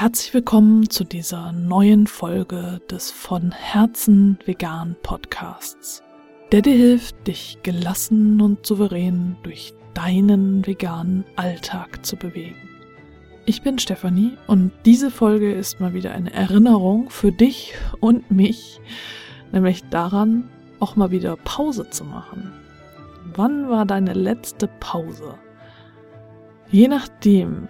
Herzlich willkommen zu dieser neuen Folge des von Herzen vegan Podcasts, der dir hilft, dich gelassen und souverän durch deinen veganen Alltag zu bewegen. Ich bin Stefanie und diese Folge ist mal wieder eine Erinnerung für dich und mich, nämlich daran, auch mal wieder Pause zu machen. Wann war deine letzte Pause? Je nachdem,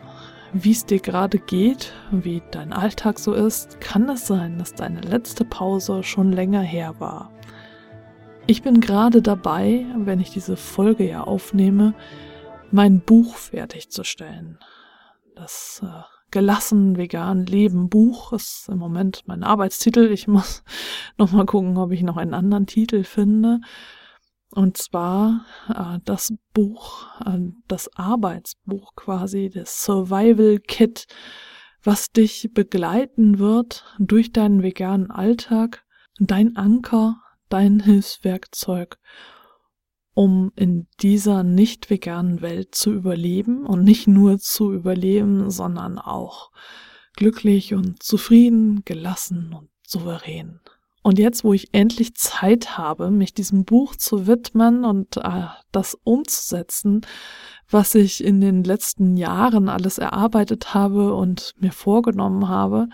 wie es dir gerade geht, wie dein Alltag so ist, kann es sein, dass deine letzte Pause schon länger her war. Ich bin gerade dabei, wenn ich diese Folge ja aufnehme, mein Buch fertigzustellen. Das äh, Gelassen vegan Leben Buch ist im Moment mein Arbeitstitel. Ich muss noch mal gucken, ob ich noch einen anderen Titel finde. Und zwar äh, das Buch, äh, das Arbeitsbuch quasi, das Survival Kit, was dich begleiten wird durch deinen veganen Alltag, dein Anker, dein Hilfswerkzeug, um in dieser nicht veganen Welt zu überleben und nicht nur zu überleben, sondern auch glücklich und zufrieden, gelassen und souverän. Und jetzt, wo ich endlich Zeit habe, mich diesem Buch zu widmen und äh, das umzusetzen, was ich in den letzten Jahren alles erarbeitet habe und mir vorgenommen habe,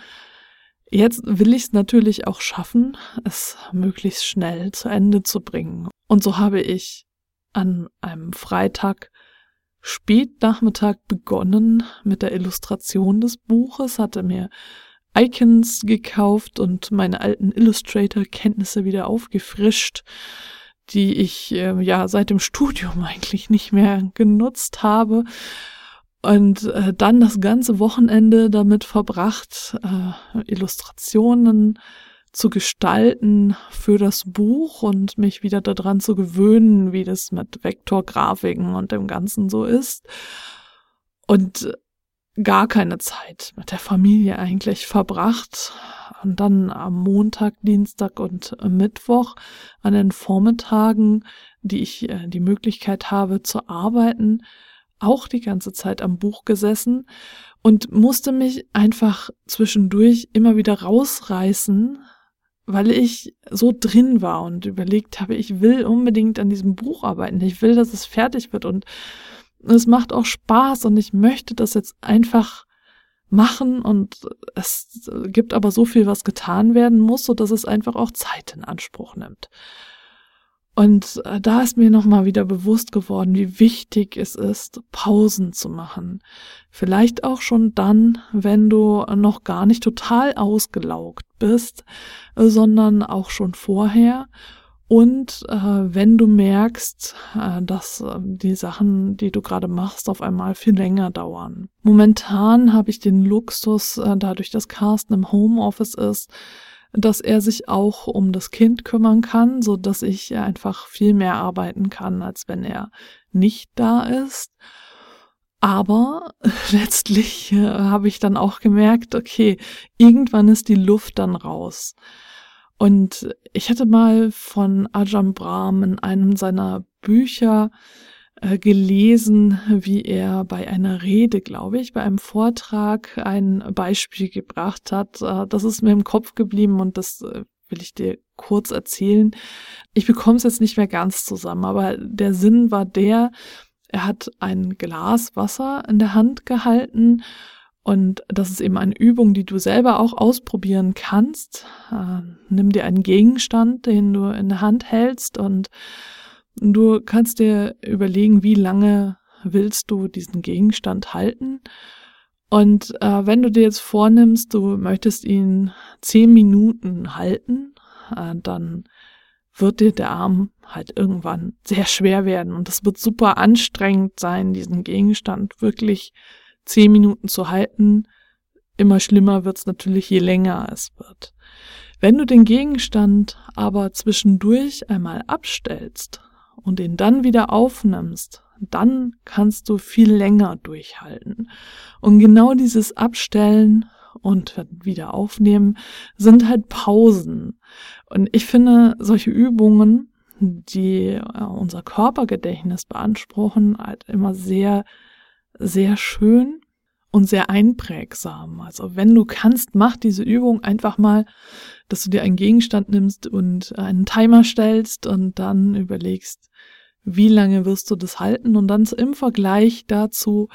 jetzt will ich es natürlich auch schaffen, es möglichst schnell zu Ende zu bringen. Und so habe ich an einem Freitag spät Nachmittag begonnen mit der Illustration des Buches, hatte mir Icons gekauft und meine alten Illustrator-Kenntnisse wieder aufgefrischt, die ich äh, ja seit dem Studium eigentlich nicht mehr genutzt habe. Und äh, dann das ganze Wochenende damit verbracht, äh, Illustrationen zu gestalten für das Buch und mich wieder daran zu gewöhnen, wie das mit Vektorgrafiken und dem Ganzen so ist. Und gar keine Zeit mit der Familie eigentlich verbracht. Und dann am Montag, Dienstag und Mittwoch an den Vormittagen, die ich äh, die Möglichkeit habe zu arbeiten, auch die ganze Zeit am Buch gesessen und musste mich einfach zwischendurch immer wieder rausreißen, weil ich so drin war und überlegt habe, ich will unbedingt an diesem Buch arbeiten. Ich will, dass es fertig wird und es macht auch Spaß und ich möchte das jetzt einfach machen und es gibt aber so viel, was getan werden muss, so dass es einfach auch Zeit in Anspruch nimmt. Und äh, da ist mir nochmal wieder bewusst geworden, wie wichtig es ist, Pausen zu machen. Vielleicht auch schon dann, wenn du noch gar nicht total ausgelaugt bist, sondern auch schon vorher und äh, wenn du merkst, äh, dass äh, die Sachen, die du gerade machst, auf einmal viel länger dauern. Momentan habe ich den Luxus, äh, dadurch, dass Carsten im Homeoffice ist, dass er sich auch um das Kind kümmern kann, so dass ich einfach viel mehr arbeiten kann, als wenn er nicht da ist. Aber letztlich äh, habe ich dann auch gemerkt, okay, irgendwann ist die Luft dann raus. Und ich hatte mal von Ajahn Brahm in einem seiner Bücher äh, gelesen, wie er bei einer Rede, glaube ich, bei einem Vortrag ein Beispiel gebracht hat. Äh, das ist mir im Kopf geblieben und das äh, will ich dir kurz erzählen. Ich bekomme es jetzt nicht mehr ganz zusammen, aber der Sinn war der, er hat ein Glas Wasser in der Hand gehalten und das ist eben eine Übung, die du selber auch ausprobieren kannst. Äh, nimm dir einen Gegenstand, den du in der Hand hältst und du kannst dir überlegen, wie lange willst du diesen Gegenstand halten. Und äh, wenn du dir jetzt vornimmst, du möchtest ihn zehn Minuten halten, äh, dann wird dir der Arm halt irgendwann sehr schwer werden und es wird super anstrengend sein, diesen Gegenstand wirklich zehn Minuten zu halten. Immer schlimmer wird's natürlich, je länger es wird. Wenn du den Gegenstand aber zwischendurch einmal abstellst und ihn dann wieder aufnimmst, dann kannst du viel länger durchhalten. Und genau dieses Abstellen und wieder aufnehmen sind halt Pausen. Und ich finde solche Übungen, die äh, unser Körpergedächtnis beanspruchen, halt immer sehr sehr schön. und sehr einprägsam. Also wenn du kannst, mach diese Übung einfach mal, dass du dir einen Gegenstand nimmst und einen Timer stellst und dann überlegst, wie lange wirst du das halten und dann im Vergleich dazu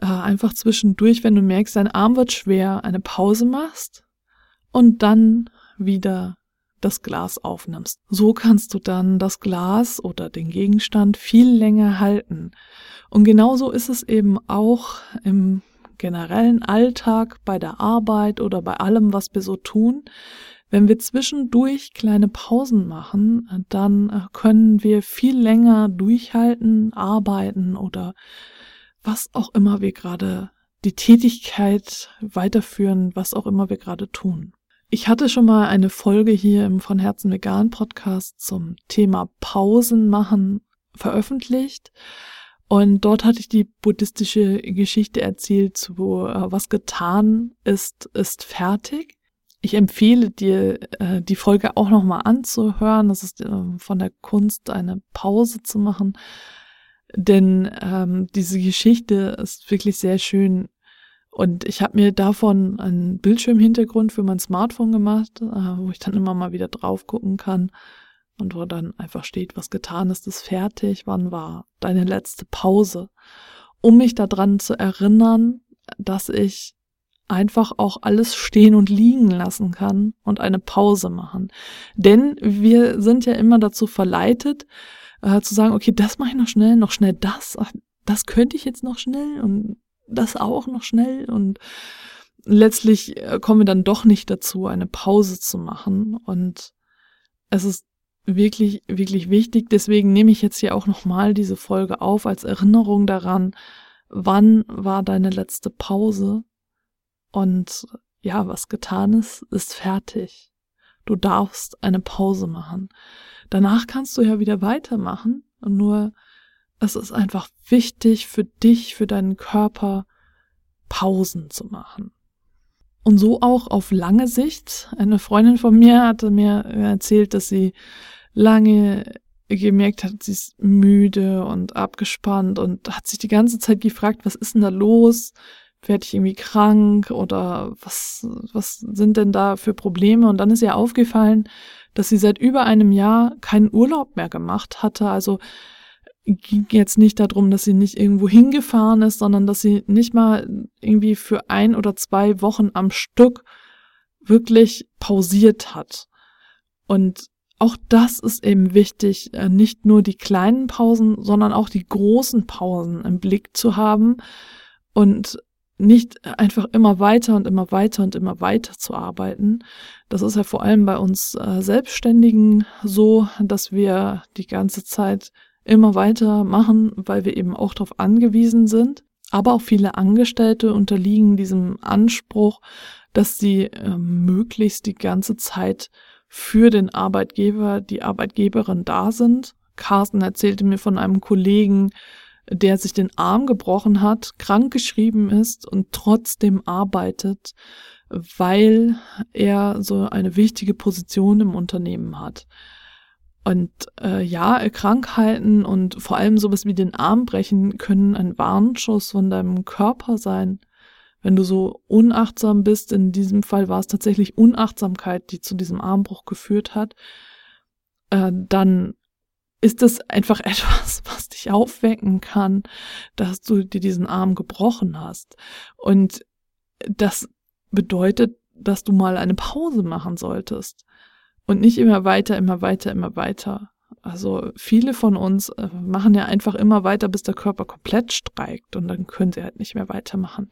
äh, einfach zwischendurch, wenn du merkst, dein Arm wird schwer, eine Pause machst und dann wieder das Glas aufnimmst. So kannst du dann das Glas oder den Gegenstand viel länger halten. Und genauso ist es eben auch im generellen Alltag, bei der Arbeit oder bei allem, was wir so tun. Wenn wir zwischendurch kleine Pausen machen, dann können wir viel länger durchhalten, arbeiten oder was auch immer wir gerade, die Tätigkeit weiterführen, was auch immer wir gerade tun. Ich hatte schon mal eine Folge hier im Von Herzen Vegan Podcast zum Thema Pausen machen veröffentlicht. Und dort hatte ich die buddhistische Geschichte erzählt, wo äh, was getan ist, ist fertig. Ich empfehle dir, äh, die Folge auch nochmal anzuhören. Das ist äh, von der Kunst, eine Pause zu machen. Denn ähm, diese Geschichte ist wirklich sehr schön und ich habe mir davon einen Bildschirmhintergrund für mein Smartphone gemacht, äh, wo ich dann immer mal wieder drauf gucken kann. Und wo dann einfach steht, was getan ist, ist fertig, wann war deine letzte Pause, um mich daran zu erinnern, dass ich einfach auch alles stehen und liegen lassen kann und eine Pause machen. Denn wir sind ja immer dazu verleitet, äh, zu sagen, okay, das mache ich noch schnell, noch schnell das, das könnte ich jetzt noch schnell. Und das auch noch schnell und letztlich äh, kommen wir dann doch nicht dazu, eine Pause zu machen und es ist wirklich, wirklich wichtig. Deswegen nehme ich jetzt hier auch nochmal diese Folge auf als Erinnerung daran, wann war deine letzte Pause und ja, was getan ist, ist fertig. Du darfst eine Pause machen. Danach kannst du ja wieder weitermachen und nur es ist einfach wichtig für dich, für deinen Körper, Pausen zu machen. Und so auch auf lange Sicht. Eine Freundin von mir hatte mir erzählt, dass sie lange gemerkt hat, sie ist müde und abgespannt und hat sich die ganze Zeit gefragt, was ist denn da los? Werde ich irgendwie krank oder was, was sind denn da für Probleme? Und dann ist ihr aufgefallen, dass sie seit über einem Jahr keinen Urlaub mehr gemacht hatte. Also ging jetzt nicht darum, dass sie nicht irgendwo hingefahren ist, sondern dass sie nicht mal irgendwie für ein oder zwei Wochen am Stück wirklich pausiert hat. Und auch das ist eben wichtig, äh, nicht nur die kleinen Pausen, sondern auch die großen Pausen im Blick zu haben und nicht einfach immer weiter und immer weiter und immer weiter zu arbeiten. Das ist ja vor allem bei uns äh, Selbstständigen so, dass wir die ganze Zeit immer weiter machen, weil wir eben auch darauf angewiesen sind. Aber auch viele Angestellte unterliegen diesem Anspruch, dass sie äh, möglichst die ganze Zeit für den Arbeitgeber, die Arbeitgeberin da sind. Carsten erzählte mir von einem Kollegen, der sich den Arm gebrochen hat, krankgeschrieben ist und trotzdem arbeitet, weil er so eine wichtige Position im Unternehmen hat. Und äh, ja, Krankheiten und vor allem sowas wie den Arm brechen können ein Warnschuss von deinem Körper sein. Wenn du so unachtsam bist, in diesem Fall war es tatsächlich Unachtsamkeit, die zu diesem Armbruch geführt hat, äh, dann ist es einfach etwas, was dich aufwecken kann, dass du dir diesen Arm gebrochen hast. Und das bedeutet, dass du mal eine Pause machen solltest. Und nicht immer weiter, immer weiter, immer weiter. Also viele von uns äh, machen ja einfach immer weiter, bis der Körper komplett streikt und dann können sie halt nicht mehr weitermachen.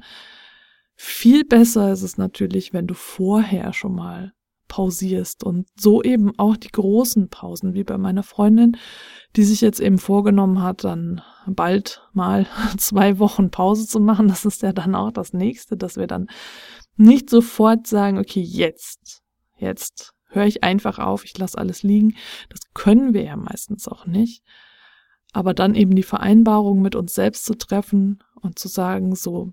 Viel besser ist es natürlich, wenn du vorher schon mal pausierst und so eben auch die großen Pausen, wie bei meiner Freundin, die sich jetzt eben vorgenommen hat, dann bald mal zwei Wochen Pause zu machen. Das ist ja dann auch das nächste, dass wir dann nicht sofort sagen, okay, jetzt, jetzt höre ich einfach auf, ich lasse alles liegen. Das können wir ja meistens auch nicht. Aber dann eben die Vereinbarung mit uns selbst zu treffen und zu sagen, so,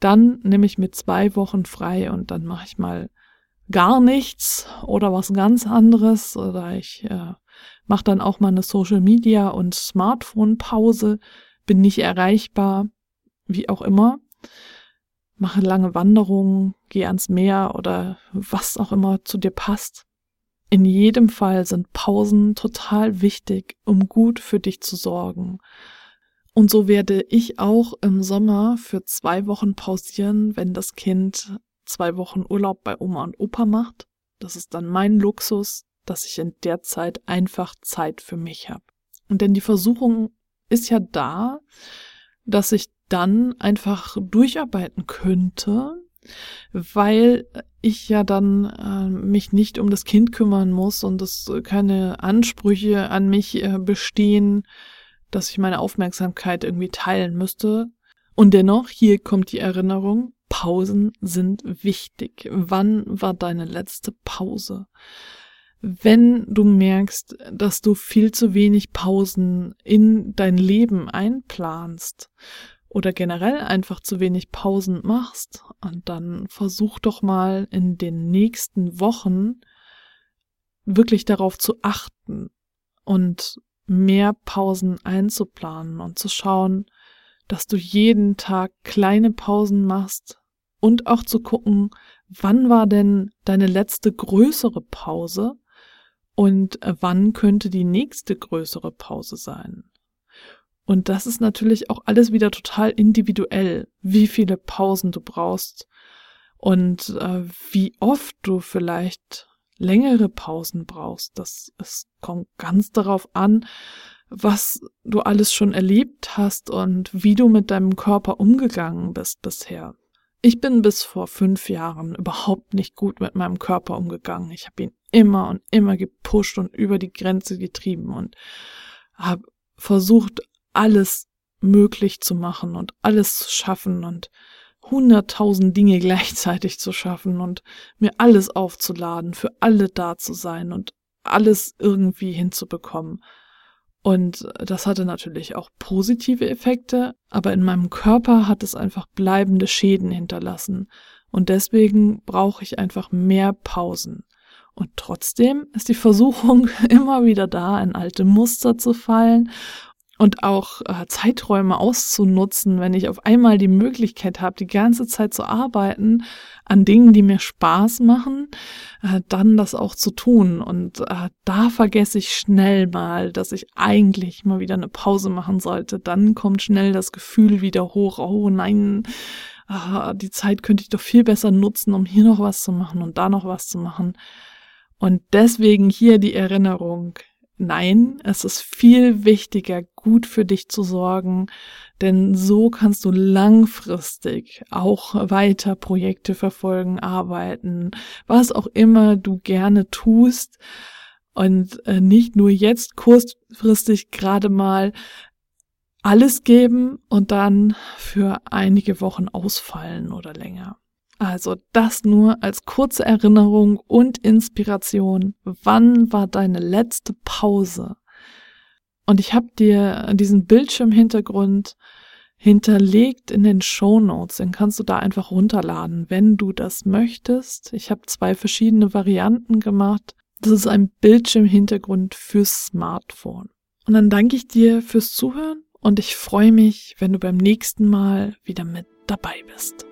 dann nehme ich mir zwei Wochen frei und dann mache ich mal gar nichts oder was ganz anderes oder ich äh, mache dann auch mal eine Social Media und Smartphone Pause, bin nicht erreichbar, wie auch immer. Mache lange Wanderungen, geh ans Meer oder was auch immer zu dir passt. In jedem Fall sind Pausen total wichtig, um gut für dich zu sorgen. Und so werde ich auch im Sommer für zwei Wochen pausieren, wenn das Kind zwei Wochen Urlaub bei Oma und Opa macht. Das ist dann mein Luxus, dass ich in der Zeit einfach Zeit für mich habe. Und denn die Versuchung ist ja da, dass ich dann einfach durcharbeiten könnte, weil ich ja dann äh, mich nicht um das Kind kümmern muss und es keine Ansprüche an mich äh, bestehen, dass ich meine Aufmerksamkeit irgendwie teilen müsste. Und dennoch, hier kommt die Erinnerung, Pausen sind wichtig. Wann war deine letzte Pause? Wenn du merkst, dass du viel zu wenig Pausen in dein Leben einplanst oder generell einfach zu wenig Pausen machst, und dann versuch doch mal in den nächsten Wochen wirklich darauf zu achten und mehr Pausen einzuplanen und zu schauen, dass du jeden Tag kleine Pausen machst und auch zu gucken, wann war denn deine letzte größere Pause und wann könnte die nächste größere Pause sein. Und das ist natürlich auch alles wieder total individuell, wie viele Pausen du brauchst und äh, wie oft du vielleicht längere Pausen brauchst. Das es kommt ganz darauf an, was du alles schon erlebt hast und wie du mit deinem Körper umgegangen bist bisher. Ich bin bis vor fünf Jahren überhaupt nicht gut mit meinem Körper umgegangen. Ich habe ihn immer und immer gepusht und über die Grenze getrieben und habe versucht, alles möglich zu machen und alles zu schaffen und hunderttausend Dinge gleichzeitig zu schaffen und mir alles aufzuladen, für alle da zu sein und alles irgendwie hinzubekommen. Und das hatte natürlich auch positive Effekte, aber in meinem Körper hat es einfach bleibende Schäden hinterlassen. Und deswegen brauche ich einfach mehr Pausen. Und trotzdem ist die Versuchung immer wieder da, in alte Muster zu fallen und auch äh, Zeiträume auszunutzen, wenn ich auf einmal die Möglichkeit habe, die ganze Zeit zu arbeiten an Dingen, die mir Spaß machen, äh, dann das auch zu tun. Und äh, da vergesse ich schnell mal, dass ich eigentlich mal wieder eine Pause machen sollte. Dann kommt schnell das Gefühl wieder hoch, oh nein, äh, die Zeit könnte ich doch viel besser nutzen, um hier noch was zu machen und da noch was zu machen. Und deswegen hier die Erinnerung, Nein, es ist viel wichtiger, gut für dich zu sorgen, denn so kannst du langfristig auch weiter Projekte verfolgen, arbeiten, was auch immer du gerne tust und äh, nicht nur jetzt kurzfristig gerade mal alles geben und dann für einige Wochen ausfallen oder länger. Also das nur als kurze Erinnerung und Inspiration. Wann war deine letzte Pause? Und ich habe dir diesen Bildschirmhintergrund hinterlegt in den Show Notes. Den kannst du da einfach runterladen, wenn du das möchtest. Ich habe zwei verschiedene Varianten gemacht. Das ist ein Bildschirmhintergrund fürs Smartphone. Und dann danke ich dir fürs Zuhören und ich freue mich, wenn du beim nächsten Mal wieder mit dabei bist.